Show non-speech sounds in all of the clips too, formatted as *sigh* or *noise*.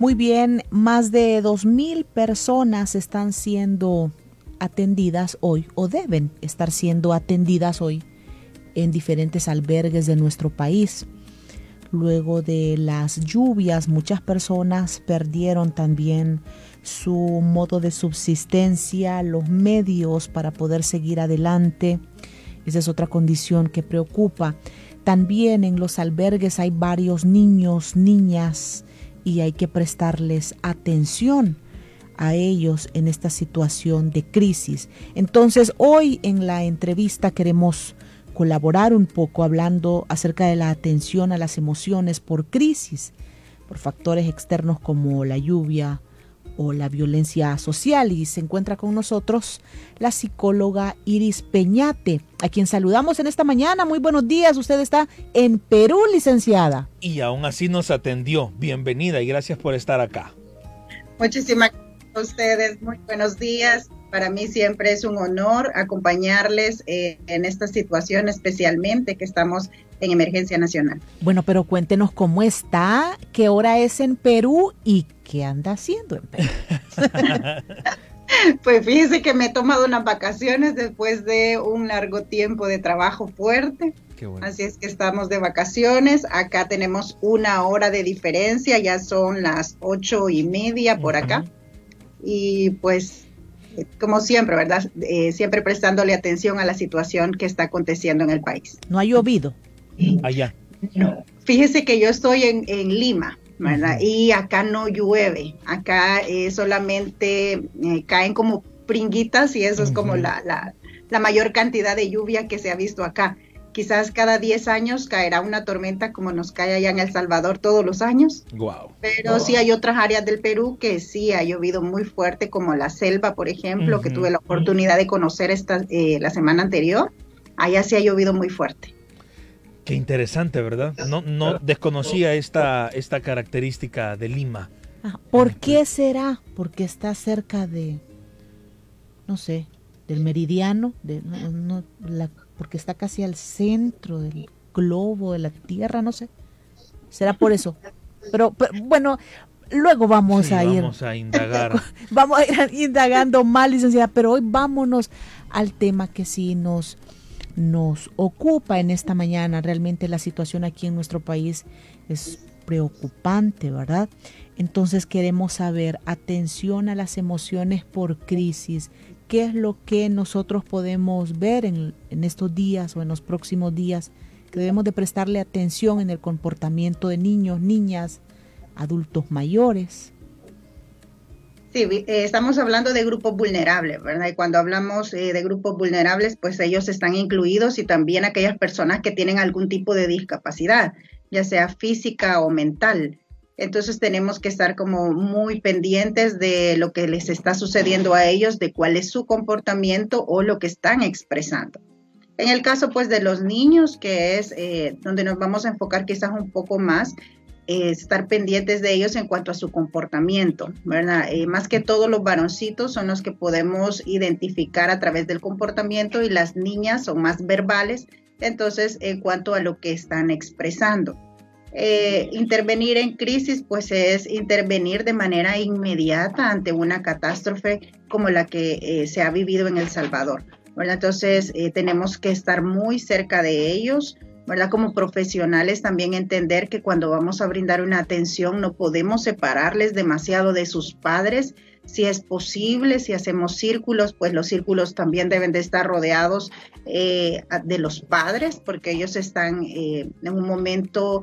Muy bien, más de 2.000 personas están siendo atendidas hoy o deben estar siendo atendidas hoy en diferentes albergues de nuestro país. Luego de las lluvias, muchas personas perdieron también su modo de subsistencia, los medios para poder seguir adelante. Esa es otra condición que preocupa. También en los albergues hay varios niños, niñas, y hay que prestarles atención a ellos en esta situación de crisis. Entonces, hoy en la entrevista queremos colaborar un poco hablando acerca de la atención a las emociones por crisis, por factores externos como la lluvia o la violencia social. Y se encuentra con nosotros la psicóloga Iris Peñate, a quien saludamos en esta mañana. Muy buenos días, usted está en Perú, licenciada. Y aún así nos atendió. Bienvenida y gracias por estar acá. Muchísimas gracias a ustedes. Muy buenos días. Para mí siempre es un honor acompañarles eh, en esta situación, especialmente que estamos en emergencia nacional. Bueno, pero cuéntenos cómo está, qué hora es en Perú y qué anda haciendo en Perú. *laughs* pues fíjese que me he tomado unas vacaciones después de un largo tiempo de trabajo fuerte. Así es que estamos de vacaciones. Acá tenemos una hora de diferencia, ya son las ocho y media por acá. Y pues como siempre, ¿verdad? Eh, siempre prestándole atención a la situación que está aconteciendo en el país. ¿No ha llovido? Allá. No. Fíjese que yo estoy en, Lima, ¿verdad? Y acá no llueve. Acá eh, solamente eh, caen como pringuitas y eso es como la, la, la mayor cantidad de lluvia que se ha visto acá. Quizás cada 10 años caerá una tormenta como nos cae allá en El Salvador todos los años. Wow. Pero sí hay otras áreas del Perú que sí ha llovido muy fuerte, como la selva, por ejemplo, que tuve la oportunidad de conocer esta, eh, la semana anterior. Allá sí ha llovido muy fuerte. Qué interesante, ¿verdad? No, no desconocía esta, esta característica de Lima. Ah, ¿Por qué será? Porque está cerca de, no sé, del meridiano, de no, la porque está casi al centro del globo de la Tierra, no sé. Será por eso. Pero, bueno, luego vamos a ir. Vamos a indagar. *laughs* vamos a ir indagando más, licenciada, pero hoy vámonos al tema que sí nos, nos ocupa en esta mañana. Realmente la situación aquí en nuestro país es preocupante, ¿verdad? Entonces queremos saber atención a las emociones por crisis, qué es lo que nosotros podemos ver en, estos días o en los próximos días, que debemos de prestarle atención en el comportamiento de niños, niñas, adultos mayores. Sí, eh, estamos hablando de grupos vulnerables, ¿verdad? Y cuando hablamos eh, de grupos vulnerables, pues ellos están incluidos y también aquellas personas que tienen algún tipo de discapacidad, ya sea física o mental. Entonces tenemos que estar como muy pendientes de lo que les está sucediendo a ellos, de cuál es su comportamiento o lo que están expresando. En el caso pues de los niños, que es eh, donde nos vamos a enfocar quizás un poco más, estar pendientes de ellos en cuanto a su comportamiento, ¿verdad? Eh, más que todos los varoncitos son los que podemos identificar a través del comportamiento y las niñas son más verbales, entonces en cuanto a lo que están expresando. Eh, intervenir en crisis, pues es intervenir de manera inmediata ante una catástrofe como la que eh, se ha vivido en El Salvador. Entonces, eh, tenemos que estar muy cerca de ellos, ¿verdad? Como profesionales también entender que cuando vamos a brindar una atención no podemos separarles demasiado de sus padres. Si es posible, si hacemos círculos, pues los círculos también deben de estar rodeados de los padres, porque ellos están en un momento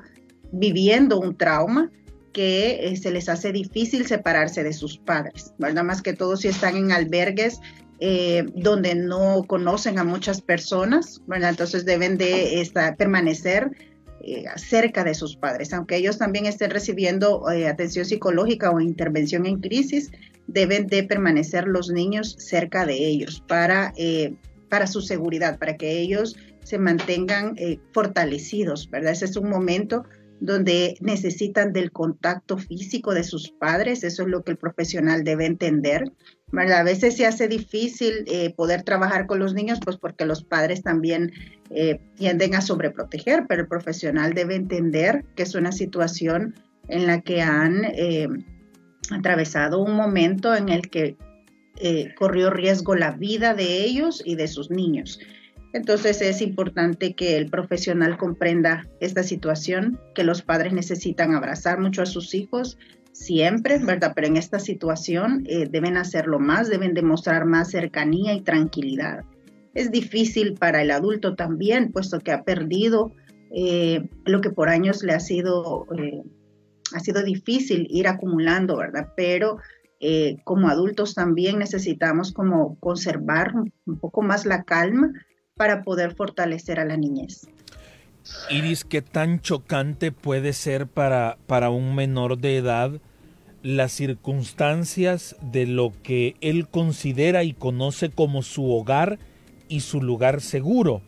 viviendo un trauma que eh, se les hace difícil separarse de sus padres, ¿verdad? Más que todo si están en albergues eh, donde no conocen a muchas personas. Entonces deben de permanecer eh, cerca de sus padres, aunque ellos también estén recibiendo eh, atención psicológica o intervención en crisis, deben de permanecer los niños cerca de ellos para, para su seguridad, para que ellos se mantengan fortalecidos, ¿verdad? Ese es un momento donde necesitan del contacto físico de sus padres, eso es lo que el profesional debe entender. A veces se hace difícil eh, poder trabajar con los niños, pues porque los padres también eh, tienden a sobreproteger, pero el profesional debe entender que es una situación en la que han eh, atravesado un momento en el que corrió riesgo la vida de ellos y de sus niños. Entonces es importante que el profesional comprenda esta situación, que los padres necesitan abrazar mucho a sus hijos siempre, ¿verdad? Pero en esta situación eh, deben hacerlo más, deben demostrar más cercanía y tranquilidad. Es difícil para el adulto también, puesto que ha perdido eh, lo que por años le ha sido, eh, ha sido difícil ir acumulando, ¿verdad? Pero como adultos también necesitamos como conservar un poco más la calma para poder fortalecer a la niñez. Iris, ¿qué tan chocante puede ser para, para un menor de edad las circunstancias de lo que él considera y conoce como su hogar y su lugar seguro?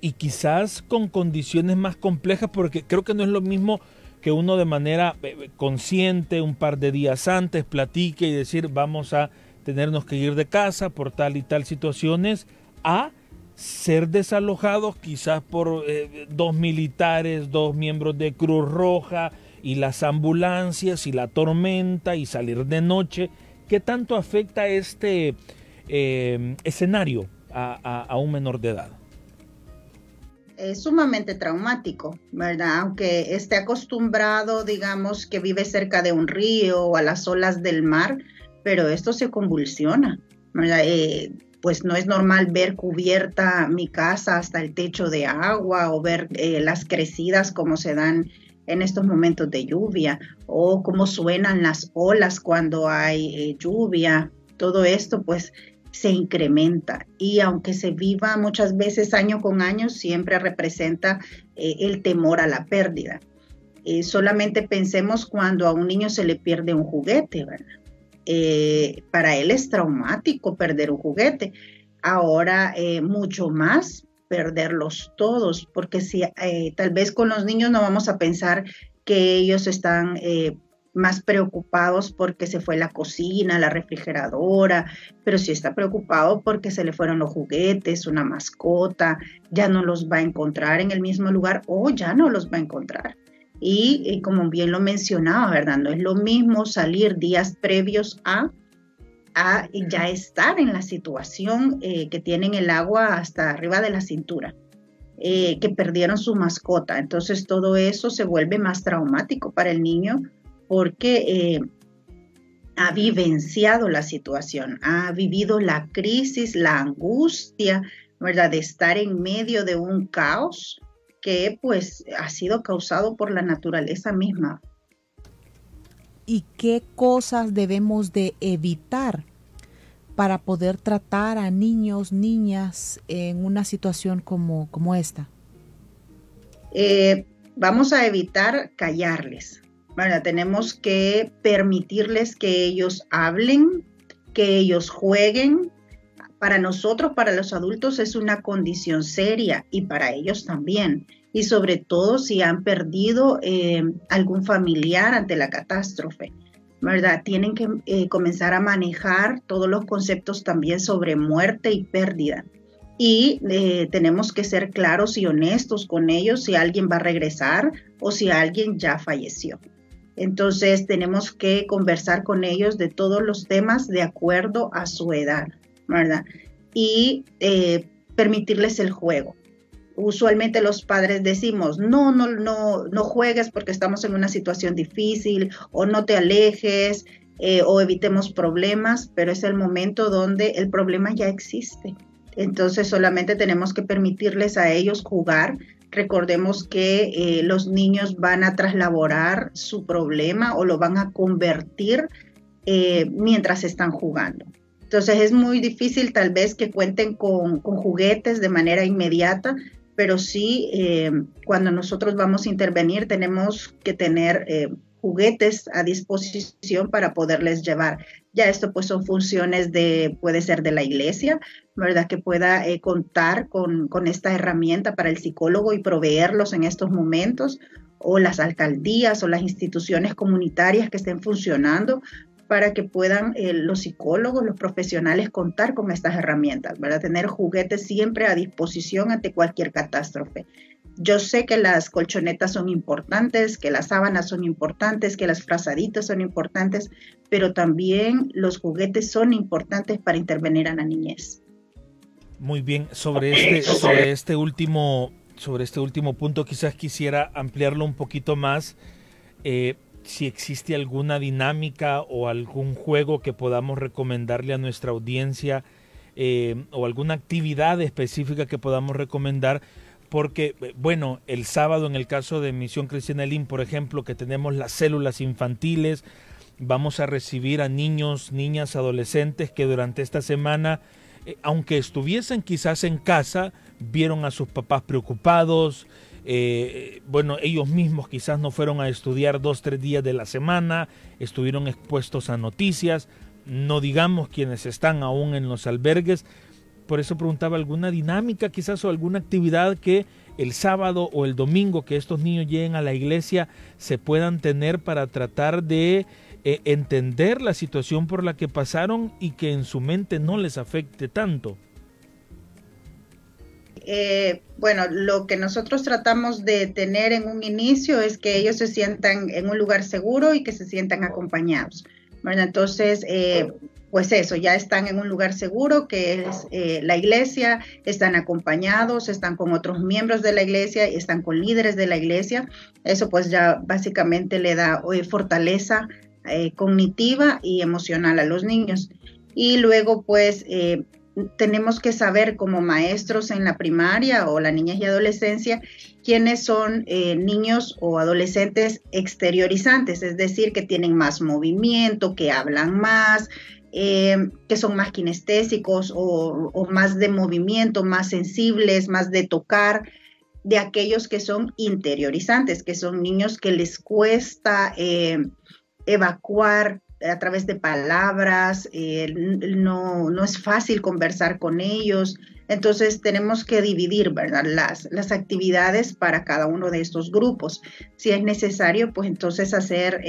Y quizás con condiciones más complejas, porque creo que no es lo mismo que uno de manera eh, consciente un par de días antes platique y decir vamos a tenernos que ir de casa por tal y tal situaciones, a ser desalojados quizás por eh, dos militares, dos miembros de Cruz Roja y las ambulancias y la tormenta y salir de noche. ¿Qué tanto afecta este eh, escenario a, un menor de edad? es sumamente traumático, ¿verdad? Aunque esté acostumbrado, digamos, que vive cerca de un río o a las olas del mar, pero esto se convulsiona, ¿verdad? Eh, pues no es normal ver cubierta mi casa hasta el techo de agua o ver eh, las crecidas como se dan en estos momentos de lluvia o cómo suenan las olas cuando hay eh, lluvia. Todo esto pues se incrementa y aunque se viva muchas veces año con año, siempre representa eh, el temor a la pérdida. solamente pensemos cuando a un niño se le pierde un juguete, ¿verdad? Eh, para él es traumático perder un juguete. Ahora eh, mucho más perderlos todos, porque si eh, tal vez con los niños no vamos a pensar que ellos están más preocupados porque se fue la cocina, la refrigeradora, pero si está preocupado porque se le fueron los juguetes, una mascota, ya no los va a encontrar en el mismo lugar o ya no los va a encontrar. Y, como bien lo mencionaba, ¿verdad? No es lo mismo salir días previos a, a ya estar en la situación eh, que tienen el agua hasta arriba de la cintura, eh, que perdieron su mascota. Entonces todo eso se vuelve más traumático para el niño porque eh, ha vivenciado la situación, ha vivido la crisis, la angustia, ¿verdad? De estar en medio de un caos que pues ha sido causado por la naturaleza misma. ¿Y qué cosas debemos de evitar para poder tratar a niños, niñas en una situación como, como esta? Eh, vamos a evitar callarles. Bueno, tenemos que permitirles que ellos hablen, que ellos jueguen. Para nosotros, para los adultos, es una condición seria y para ellos también y sobre todo si han perdido eh, algún familiar ante la catástrofe. ¿verdad? Tienen que eh, comenzar a manejar todos los conceptos también sobre muerte y pérdida. Y eh, tenemos que ser claros y honestos con ellos si alguien va a regresar o si alguien ya falleció. Entonces tenemos que conversar con ellos de todos los temas de acuerdo a su edad, ¿verdad? Y permitirles el juego usualmente los padres decimos, no, no, no, no juegues porque estamos en una situación difícil o no te alejes eh, o evitemos problemas, pero es el momento donde el problema ya existe. Entonces solamente tenemos que permitirles a ellos jugar. Recordemos que eh, los niños van a traslaborar su problema o lo van a convertir eh, mientras están jugando. Entonces es muy difícil tal vez que cuenten con, con, juguetes de manera inmediata, pero sí eh, cuando nosotros vamos a intervenir tenemos que tener eh, juguetes a disposición para poderles llevar. Ya esto pues son funciones de, puede ser de la iglesia, ¿verdad? Que pueda eh, contar con, con, esta herramienta para el psicólogo y proveerlos en estos momentos, o las alcaldías o las instituciones comunitarias que estén funcionando para que puedan eh, los psicólogos, los profesionales contar con estas herramientas, ¿verdad? Tener juguetes siempre a disposición ante cualquier catástrofe. Yo sé que las colchonetas son importantes, que las sábanas son importantes, que las frazaditas son importantes, pero también los juguetes son importantes para intervenir a la niñez. Muy bien, sobre este, sobre este último, sobre este último punto, quizás quisiera ampliarlo un poquito más. Eh, si existe alguna dinámica o algún juego que podamos recomendarle a nuestra audiencia eh, o alguna actividad específica que podamos recomendar porque, eh, bueno, el sábado en el caso de Misión Cristiana Elín, por ejemplo, que tenemos las células infantiles, vamos a recibir a niños, niñas, adolescentes que durante esta semana, eh, aunque estuviesen quizás en casa, vieron a sus papás preocupados, eh, bueno, ellos mismos quizás no fueron a estudiar dos, tres días de la semana, estuvieron expuestos a noticias, no digamos quienes están aún en los albergues, por eso preguntaba alguna dinámica quizás o alguna actividad que el sábado o el domingo que estos niños lleguen a la iglesia se puedan tener para tratar de eh, entender la situación por la que pasaron y que en su mente no les afecte tanto. Eh, bueno, lo que nosotros tratamos de tener en un inicio es que ellos se sientan en un lugar seguro y que se sientan acompañados. Bueno, entonces, eh, pues eso, ya están en un lugar seguro que es eh, la iglesia, están acompañados, están con otros miembros de la iglesia, están con líderes de la iglesia. Eso pues ya básicamente le da eh, fortaleza cognitiva y emocional a los niños. Y luego pues tenemos que saber como maestros en la primaria o la niñez y adolescencia quiénes son niños o adolescentes exteriorizantes, es decir, que tienen más movimiento, que hablan más, eh, que son más kinestésicos o, más de movimiento, más sensibles, más de tocar, de aquellos que son interiorizantes, que son niños que les cuesta eh, evacuar a través de palabras, eh, no, no, es fácil conversar con ellos. Entonces tenemos que dividir ¿verdad? Las, las actividades para cada uno de estos grupos. Si es necesario, pues entonces hacer,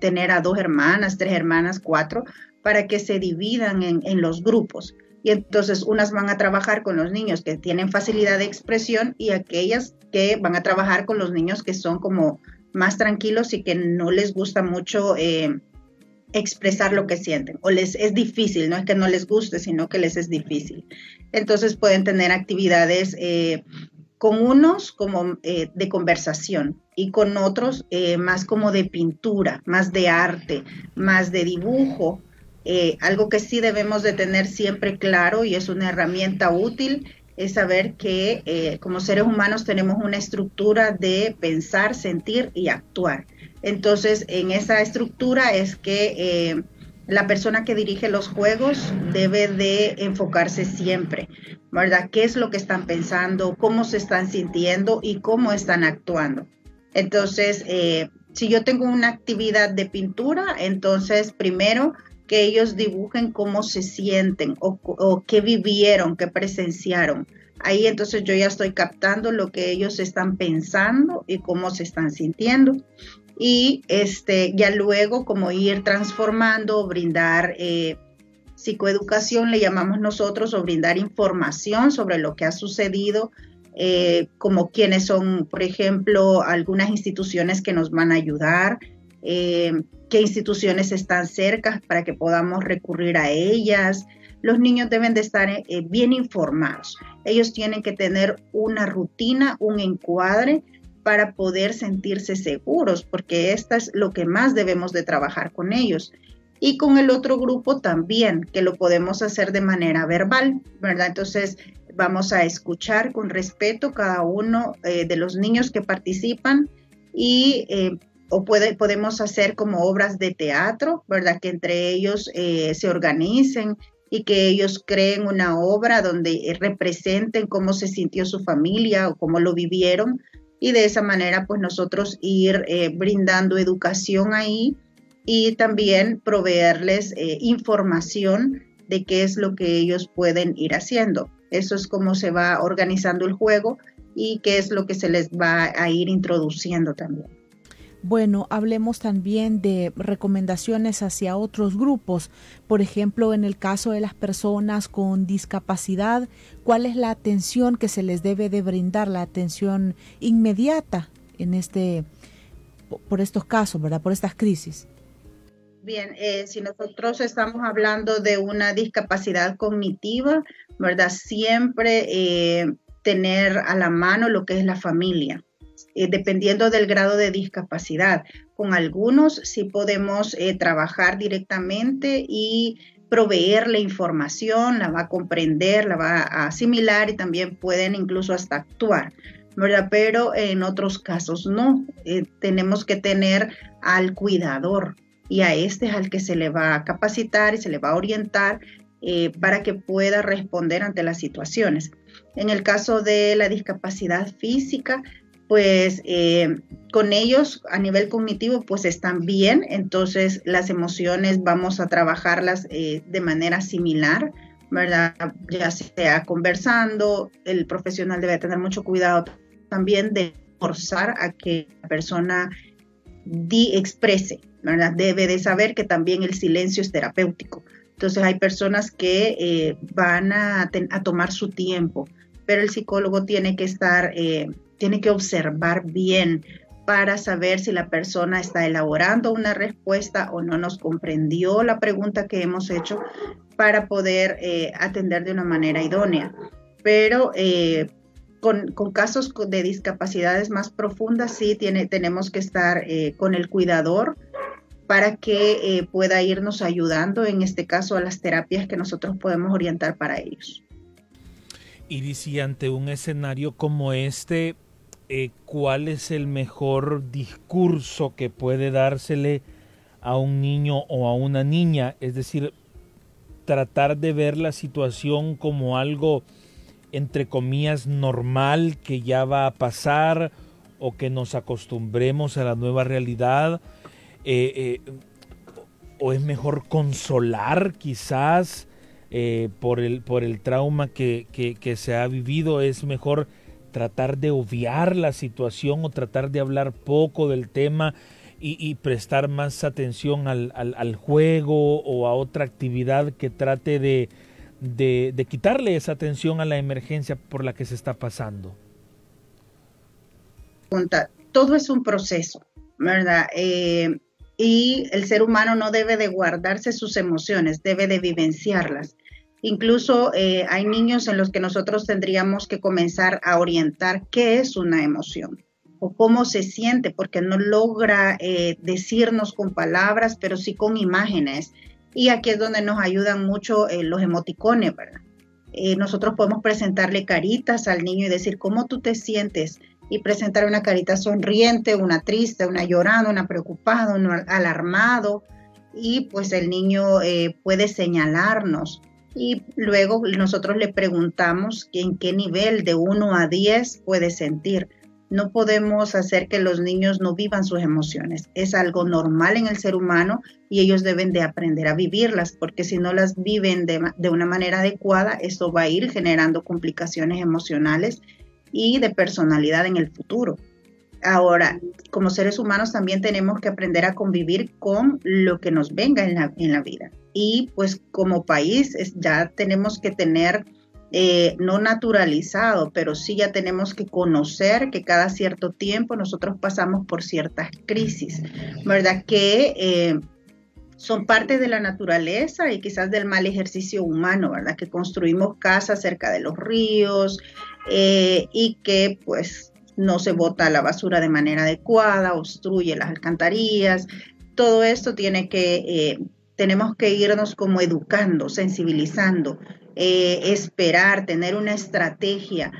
tener a dos hermanas, tres hermanas, cuatro, para que se dividan en, los grupos. Y entonces unas van a trabajar con los niños que tienen facilidad de expresión y aquellas que van a trabajar con los niños que son como más tranquilos y que no les gusta mucho eh, expresar lo que sienten o les es difícil, no es que no les guste, sino que les es difícil. Entonces pueden tener actividades eh, con unos como eh, de conversación y con otros más como de pintura, más de arte, más de dibujo eh, algo que sí debemos de tener siempre claro y es una herramienta útil es saber que eh, como seres humanos tenemos una estructura de pensar, sentir y actuar. Entonces, en esa estructura es que eh, la persona que dirige los juegos debe de enfocarse siempre, ¿verdad? ¿Qué es lo que están pensando, cómo se están sintiendo y cómo están actuando? Entonces, si yo tengo una actividad de pintura, entonces primero que ellos dibujen cómo se sienten o, qué vivieron, qué presenciaron. Ahí entonces yo ya estoy captando lo que ellos están pensando y cómo se están sintiendo. Y este, ya luego como ir transformando, brindar eh, psicoeducación, le llamamos nosotros, o brindar información sobre lo que ha sucedido, eh, como quienes son, por ejemplo, algunas instituciones que nos van a ayudar, eh, qué instituciones están cerca para que podamos recurrir a ellas. Los niños deben de estar bien informados. Ellos tienen que tener una rutina, un encuadre para poder sentirse seguros, porque esto es lo que más debemos de trabajar con ellos. Y con el otro grupo también, que lo podemos hacer de manera verbal, ¿verdad? Entonces vamos a escuchar con respeto cada uno eh, de los niños que participan y o puede, podemos hacer como obras de teatro, ¿verdad? Que entre ellos eh, se organicen y que ellos creen una obra donde representen cómo se sintió su familia o cómo lo vivieron y de esa manera pues nosotros ir eh, brindando educación ahí y también proveerles eh, información de qué es lo que ellos pueden ir haciendo. Eso es cómo se va organizando el juego y qué es lo que se les va a ir introduciendo también. Bueno, hablemos también de recomendaciones hacia otros grupos. Por ejemplo, en el caso de las personas con discapacidad, ¿cuál es la atención que se les debe de brindar, la atención inmediata en este por estos casos, ¿verdad? Por estas crisis. Bien, eh, si nosotros estamos hablando de una discapacidad cognitiva, ¿verdad? Siempre eh, tener a la mano lo que es la familia eh, dependiendo del grado de discapacidad. Con algunos sí podemos eh, trabajar directamente y proveerle información, la va a comprender, la va a asimilar y también pueden incluso hasta actuar. ¿verdad? Pero en otros casos no. Eh, tenemos que tener al cuidador y a este es al que se le va a capacitar y se le va a orientar para que pueda responder ante las situaciones. En el caso de la discapacidad física, pues eh, con ellos a nivel cognitivo pues están bien, entonces las emociones vamos a trabajarlas eh, de manera similar, ¿verdad? Ya sea conversando, el profesional debe tener mucho cuidado también de forzar a que la persona di exprese, ¿verdad? Debe de saber que también el silencio es terapéutico. Entonces hay personas que eh, van a, a, tomar su tiempo, pero el psicólogo tiene que estar tiene que observar bien para saber si la persona está elaborando una respuesta o no nos comprendió la pregunta que hemos hecho para poder eh, atender de una manera idónea. Pero eh, con, casos de discapacidades más profundas, sí tiene, tenemos que estar eh, con el cuidador para que pueda irnos ayudando, en este caso, a las terapias que nosotros podemos orientar para ellos. Y si ante un escenario como este, eh, cuál es el mejor discurso que puede dársele a un niño o a una niña, es decir, tratar de ver la situación como algo entre comillas normal que ya va a pasar o que nos acostumbremos a la nueva realidad. Eh, eh, o es mejor consolar quizás por, el, por el trauma que, que se ha vivido, es mejor tratar de obviar la situación o tratar de hablar poco del tema y, prestar más atención al, juego o a otra actividad que trate de, de, quitarle esa atención a la emergencia por la que se está pasando? Todo es un proceso, ¿verdad? Eh, y el ser humano no debe de guardarse sus emociones, debe de vivenciarlas. Incluso eh, hay niños en los que nosotros tendríamos que comenzar a orientar qué es una emoción o cómo se siente, porque no logra eh, decirnos con palabras, pero sí con imágenes. Y aquí es donde nos ayudan mucho eh, los emoticones, ¿verdad? nosotros podemos presentarle caritas al niño y decir cómo tú te sientes y presentar una carita sonriente, una triste, una llorando, una preocupada, un alarmado. Y pues el niño puede señalarnos y luego nosotros le preguntamos en qué nivel de 1 a 10 puede sentir. No podemos hacer que los niños no vivan sus emociones. Es algo normal en el ser humano y ellos deben de aprender a vivirlas, porque si no las viven de, de una manera adecuada, eso va a ir generando complicaciones emocionales y de personalidad en el futuro. Ahora, como seres humanos también tenemos que aprender a convivir con lo que nos venga en la, en la vida. Y pues como país ya tenemos que tener, eh, no naturalizado, pero sí ya tenemos que conocer que cada cierto tiempo nosotros pasamos por ciertas crisis, ¿verdad? Que eh, son parte de la naturaleza y quizás del mal ejercicio humano, ¿verdad? Que construimos casas cerca de los ríos eh, y que pues no se bota la basura de manera adecuada, obstruye las alcantarillas. Todo esto tiene que, tenemos que irnos como educando, sensibilizando, eh, esperar, tener una estrategia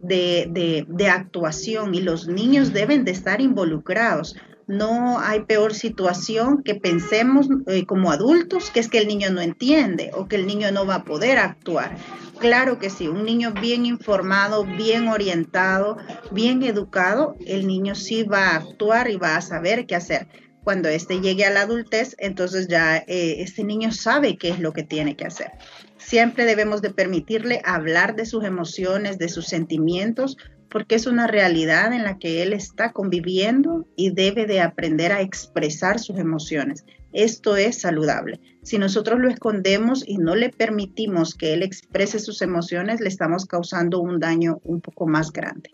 de, de, actuación y los niños deben de estar involucrados. No hay peor situación que pensemos eh, como adultos que es que el niño no entiende o que el niño no va a poder actuar. Claro que sí, un niño bien informado, bien orientado, bien educado, el niño sí va a actuar y va a saber qué hacer. Cuando éste llegue a la adultez, entonces ya eh, este niño sabe qué es lo que tiene que hacer. Siempre debemos de permitirle hablar de sus emociones, de sus sentimientos, porque es una realidad en la que él está conviviendo y debe de aprender a expresar sus emociones. Esto es saludable. Si nosotros lo escondemos y no le permitimos que él exprese sus emociones, le estamos causando un daño un poco más grande.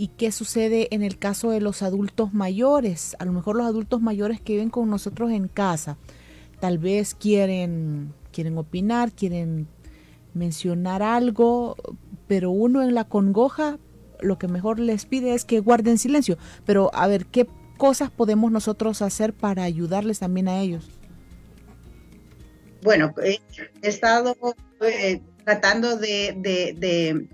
¿Y qué sucede en el caso de los adultos mayores? A lo mejor los adultos mayores que viven con nosotros en casa tal vez quieren, quieren opinar, quieren mencionar algo, pero uno en la congoja lo que mejor les pide es que guarden silencio. Pero a ver, ¿qué cosas podemos nosotros hacer para ayudarles también a ellos? Bueno, he estado eh, tratando de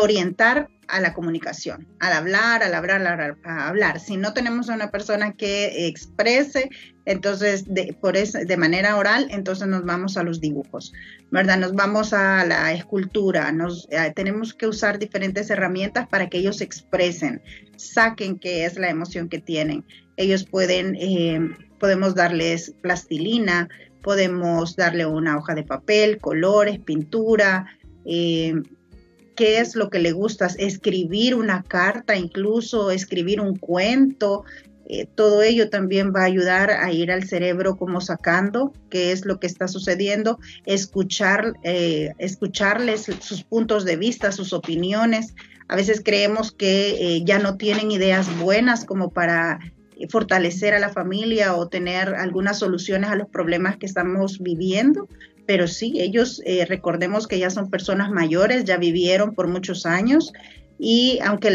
orientar a la comunicación, al hablar, al hablar, al hablar. Si no tenemos a una persona que exprese, entonces de, por eso, de manera oral, entonces nos vamos a los dibujos, ¿verdad? Nos vamos a la escultura, nos, eh, tenemos que usar diferentes herramientas para que ellos expresen, saquen qué es la emoción que tienen. Ellos pueden, eh, podemos darles plastilina, podemos darle una hoja de papel, colores, pintura, eh, qué es lo que le gusta, escribir una carta, incluso escribir un cuento. Eh, todo ello también va a ayudar a ir al cerebro como sacando qué es lo que está sucediendo, escuchar, eh, escucharles sus puntos de vista, sus opiniones. A veces creemos que eh, ya no tienen ideas buenas como para fortalecer a la familia o tener algunas soluciones a los problemas que estamos viviendo, pero sí, ellos eh, recordemos que ya son personas mayores, ya vivieron por muchos años y aunque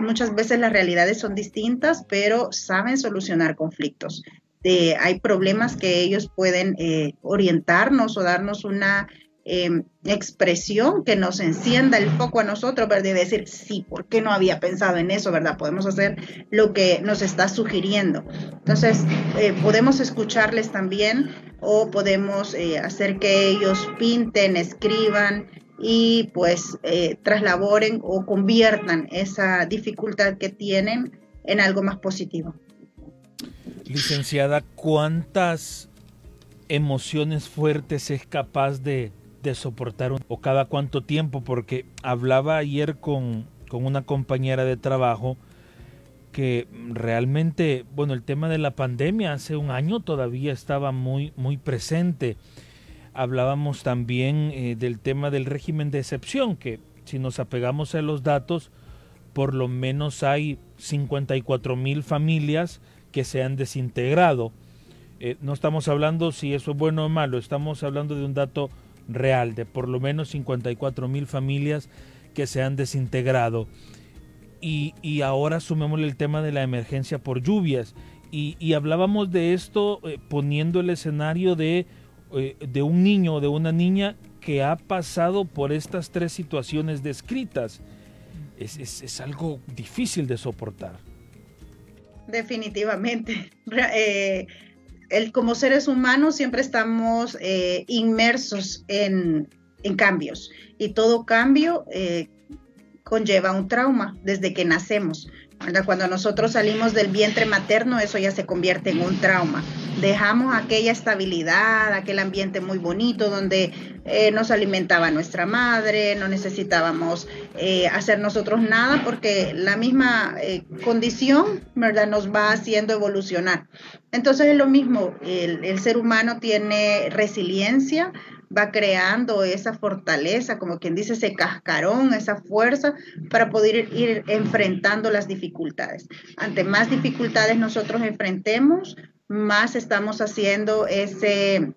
muchas veces las realidades son distintas, pero saben solucionar conflictos. Eh, hay problemas que ellos pueden eh, orientarnos o darnos una Em, expresión que nos encienda el foco a nosotros, ¿verdad? Y decir, sí, ¿por qué no había pensado en eso, verdad? Podemos hacer lo que nos está sugiriendo. Entonces, eh, podemos escucharles también o podemos eh, hacer que ellos pinten, escriban y pues eh, traslaboren o conviertan esa dificultad que tienen en algo más positivo. Licenciada, ¿cuántas emociones fuertes es capaz de de soportar o cada cuánto tiempo, porque hablaba ayer con, con una compañera de trabajo que realmente, bueno, el tema de la pandemia hace un año todavía estaba muy, muy presente. Hablábamos también eh, del tema del régimen de excepción, que si nos apegamos a los datos, por lo menos hay 54 mil familias que se han desintegrado. Eh, no estamos hablando si eso es bueno o malo, estamos hablando de un dato real de por lo menos 54 mil familias que se han desintegrado. Y, y, ahora sumémosle el tema de la emergencia por lluvias. Y, y hablábamos de esto eh, poniendo el escenario de, eh, de un niño o de una niña que ha pasado por estas tres situaciones descritas. Es, es, es algo difícil de soportar. Definitivamente. *laughs* Eh, el, como seres humanos siempre estamos eh, inmersos en, cambios. Y todo cambio eh, conlleva un trauma desde que nacemos. Cuando nosotros salimos del vientre materno, eso ya se convierte en un trauma. Dejamos aquella estabilidad, aquel ambiente muy bonito donde eh, nos alimentaba nuestra madre, no necesitábamos eh, hacer nosotros nada porque la misma eh, condición ¿verdad? nos va haciendo evolucionar. Entonces es lo mismo, el, el ser humano tiene resiliencia, va creando esa fortaleza, como quien dice, ese cascarón, esa fuerza para poder ir, enfrentando las dificultades. Ante más dificultades nosotros enfrentemos, más estamos haciendo ese,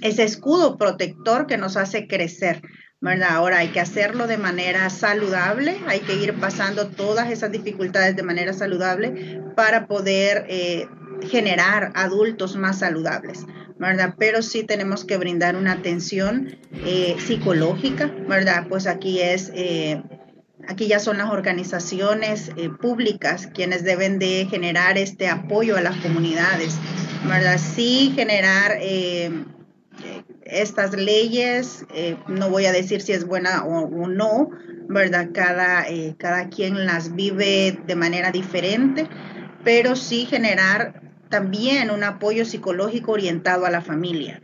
escudo protector que nos hace crecer. ¿verdad? Ahora hay que hacerlo de manera saludable, hay que ir pasando todas esas dificultades de manera saludable para poder eh, generar adultos más saludables. ¿Verdad? Pero sí tenemos que brindar una atención eh, psicológica, ¿verdad? Pues aquí es... Eh, aquí ya son las organizaciones eh, públicas quienes deben de generar este apoyo a las comunidades, ¿verdad? Sí generar estas leyes, no voy a decir si es buena o, no, ¿verdad? Cada, cada quien las vive de manera diferente, pero sí generar también un apoyo psicológico orientado a la familia,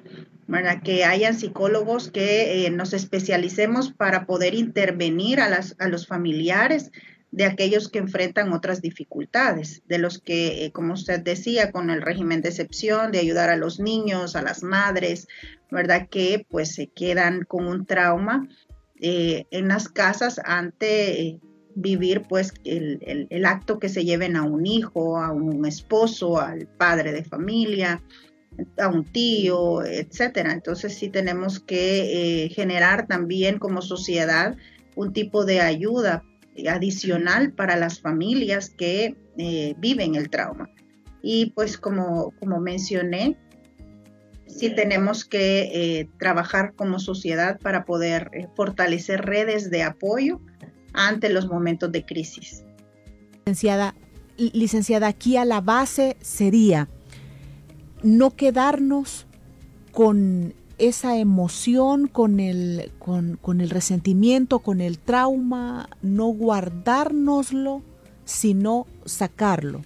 para que hayan psicólogos que eh, nos especialicemos para poder intervenir a, las, a los familiares de aquellos que enfrentan otras dificultades, de los que, eh, como usted decía, con el régimen de excepción, de ayudar a los niños, a las madres, ¿verdad? Que pues se quedan con un trauma eh, en las casas ante vivir pues el, el, acto que se lleven a un hijo, a un esposo, al padre de familia, a un tío, etcétera. Entonces sí tenemos que eh, generar también como sociedad un tipo de ayuda adicional para las familias que eh, viven el trauma. Y pues como, como mencioné, sí tenemos que eh, trabajar como sociedad para poder fortalecer redes de apoyo ante los momentos de crisis. Licenciada, licenciada, aquí a la base sería no quedarnos con esa emoción, con el, con, con el resentimiento, con el trauma, no guardárnoslo, sino sacarlo.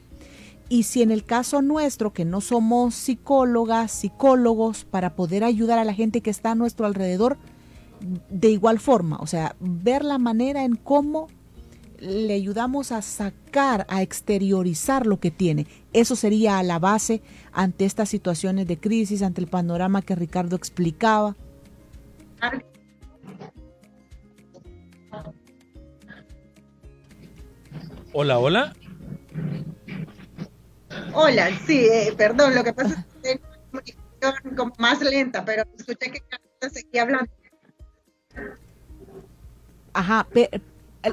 Y si en el caso nuestro, que no somos psicólogas, psicólogos, para poder ayudar a la gente que está a nuestro alrededor, de igual forma, o sea, ver la manera en cómo le ayudamos a sacar, a exteriorizar lo que tiene. Eso sería a la base ante estas situaciones de crisis, ante el panorama que Ricardo explicaba. Hola, hola. Hola, sí, eh, perdón, lo que pasa es que tengo como más lenta, pero escuché que seguía hablando. Ajá,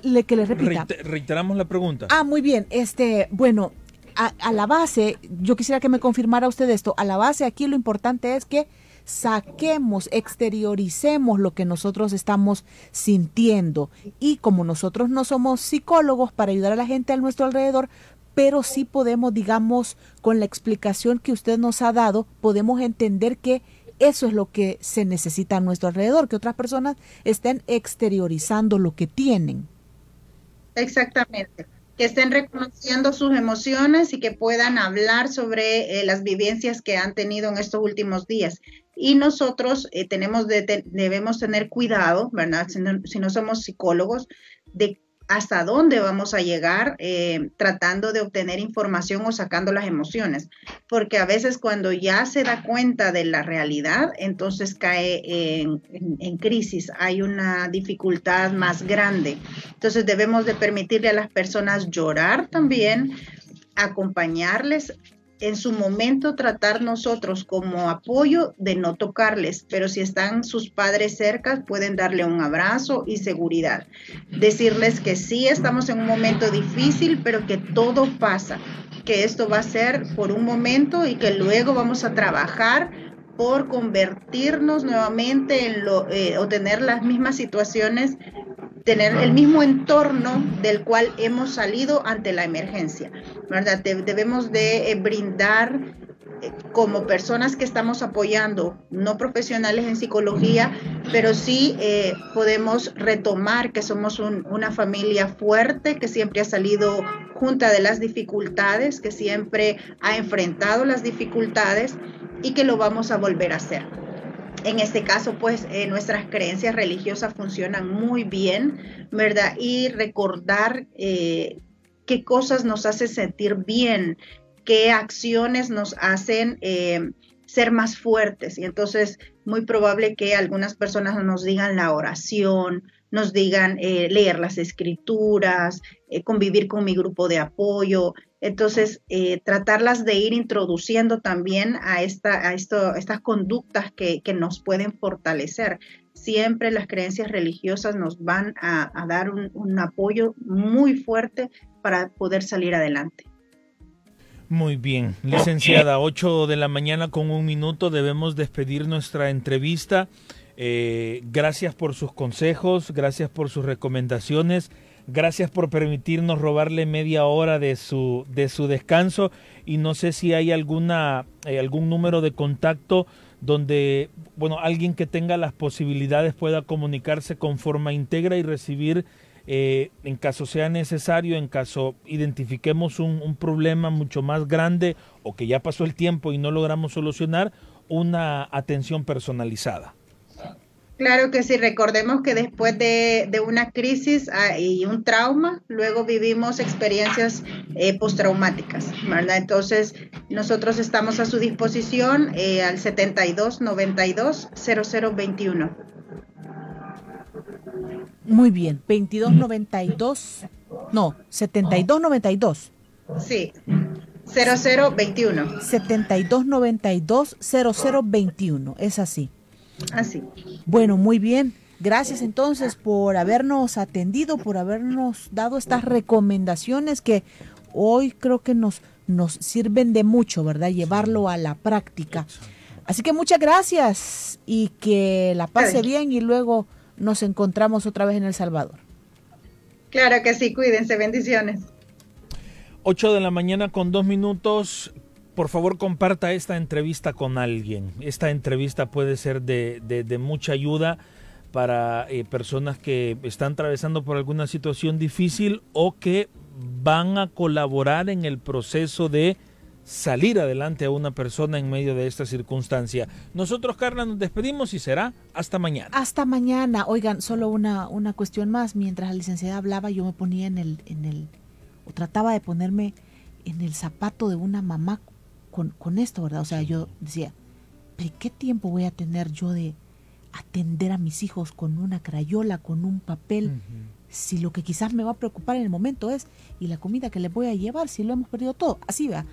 le, que le repita. reiteramos la pregunta. Ah, muy bien. Este, bueno, a, la base, yo quisiera que me confirmara usted esto. A la base aquí lo importante es que saquemos, exterioricemos lo que nosotros estamos sintiendo. Y como nosotros no somos psicólogos para ayudar a la gente a nuestro alrededor, pero sí podemos, digamos, con la explicación que usted nos ha dado, podemos entender que eso es lo que se necesita a nuestro alrededor, que otras personas estén exteriorizando lo que tienen. Exactamente, que estén reconociendo sus emociones y que puedan hablar sobre eh, las vivencias que han tenido en estos últimos días. Y nosotros eh, tenemos debemos tener cuidado, ¿verdad? Si no, si no somos psicólogos, de hasta dónde vamos a llegar eh, tratando de obtener información o sacando las emociones, porque a veces cuando ya se da cuenta de la realidad, entonces cae en, en, crisis, hay una dificultad más grande. Entonces debemos de permitirle a las personas llorar también, acompañarles en su momento tratar nosotros como apoyo de no tocarles, pero si están sus padres cerca, pueden darle un abrazo y seguridad. Decirles que sí estamos en un momento difícil, pero que todo pasa, que esto va a ser por un momento y que luego vamos a trabajar por convertirnos nuevamente en lo, eh, o tener las mismas situaciones tener el mismo entorno del cual hemos salido ante la emergencia, ¿verdad? debemos de eh, brindar eh, como personas que estamos apoyando, no profesionales en psicología, pero sí eh, podemos retomar que somos una familia fuerte, que siempre ha salido junta de las dificultades, que siempre ha enfrentado las dificultades y que lo vamos a volver a hacer en este caso, pues eh, nuestras creencias religiosas funcionan muy bien, ¿verdad? Y recordar eh, qué cosas nos hacen sentir bien, qué acciones nos hacen eh, ser más fuertes. Y entonces, muy probable que algunas personas nos digan la oración, nos digan leer las escrituras, convivir con mi grupo de apoyo, entonces, eh, tratarlas de ir introduciendo también a, esta, a esto, estas conductas que, nos pueden fortalecer. Siempre las creencias religiosas nos van a, dar un, apoyo muy fuerte para poder salir adelante. Muy bien, licenciada, 8 de la mañana con un minuto debemos despedir nuestra entrevista. Eh, gracias por sus consejos, gracias por sus recomendaciones, gracias por permitirnos robarle media hora de su, de su descanso y no sé si hay alguna, eh, algún número de contacto donde bueno, alguien que tenga las posibilidades pueda comunicarse con forma íntegra y recibir eh, en caso sea necesario, en caso identifiquemos un, un, problema mucho más grande o que ya pasó el tiempo y no logramos solucionar, una atención personalizada. Claro que sí, recordemos que después de, de una crisis ah, y un trauma, luego vivimos experiencias eh, postraumáticas, ¿verdad? Entonces, nosotros estamos a su disposición eh, al 72 92 0021. Muy bien, 2292, no, 7292. Sí. 0021. 7292 0021, es así. Así. Bueno, muy bien. Gracias entonces por habernos atendido, por habernos dado estas recomendaciones que hoy creo que nos, nos sirven de mucho, ¿verdad? Llevarlo a la práctica. Así que muchas gracias y que la pase bien y luego nos encontramos otra vez en El Salvador. Claro que sí, cuídense, bendiciones. 8 de la mañana con dos minutos por favor comparta esta entrevista con alguien. Esta entrevista puede ser de, de, mucha ayuda para eh, personas que están atravesando por alguna situación difícil o que van a colaborar en el proceso de salir adelante a una persona en medio de esta circunstancia. Nosotros, Carla, nos despedimos y será hasta mañana. Hasta mañana. Oigan, solo una, una cuestión más. Mientras la licenciada hablaba, yo me ponía en el, en el, o trataba de ponerme en el zapato de una mamá con, esto, ¿verdad? O sea, yo decía, ¿qué tiempo voy a tener yo de atender a mis hijos con una crayola, con un papel? Si lo que quizás me va a preocupar en el momento es, ¿y la comida que les voy a llevar? Si lo hemos perdido todo, así va.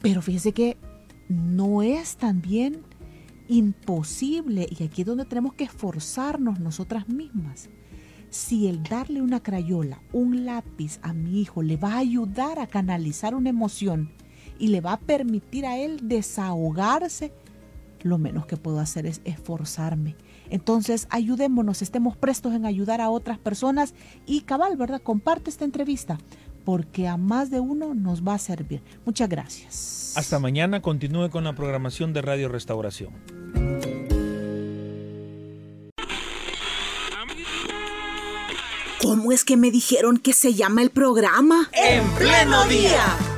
Pero fíjese que no es también imposible, y aquí es donde tenemos que esforzarnos nosotras mismas. Si el darle una crayola, un lápiz a mi hijo le va a ayudar a canalizar una emoción, y le va a permitir a él desahogarse, lo menos que puedo hacer es esforzarme. Entonces, ayudémonos, estemos prestos en ayudar a otras personas y cabal, ¿verdad? Comparte esta entrevista porque a más de uno nos va a servir. Muchas gracias. Hasta mañana, continúe con la programación de Radio Restauración. ¿Cómo es que me dijeron que se llama el programa? En pleno día.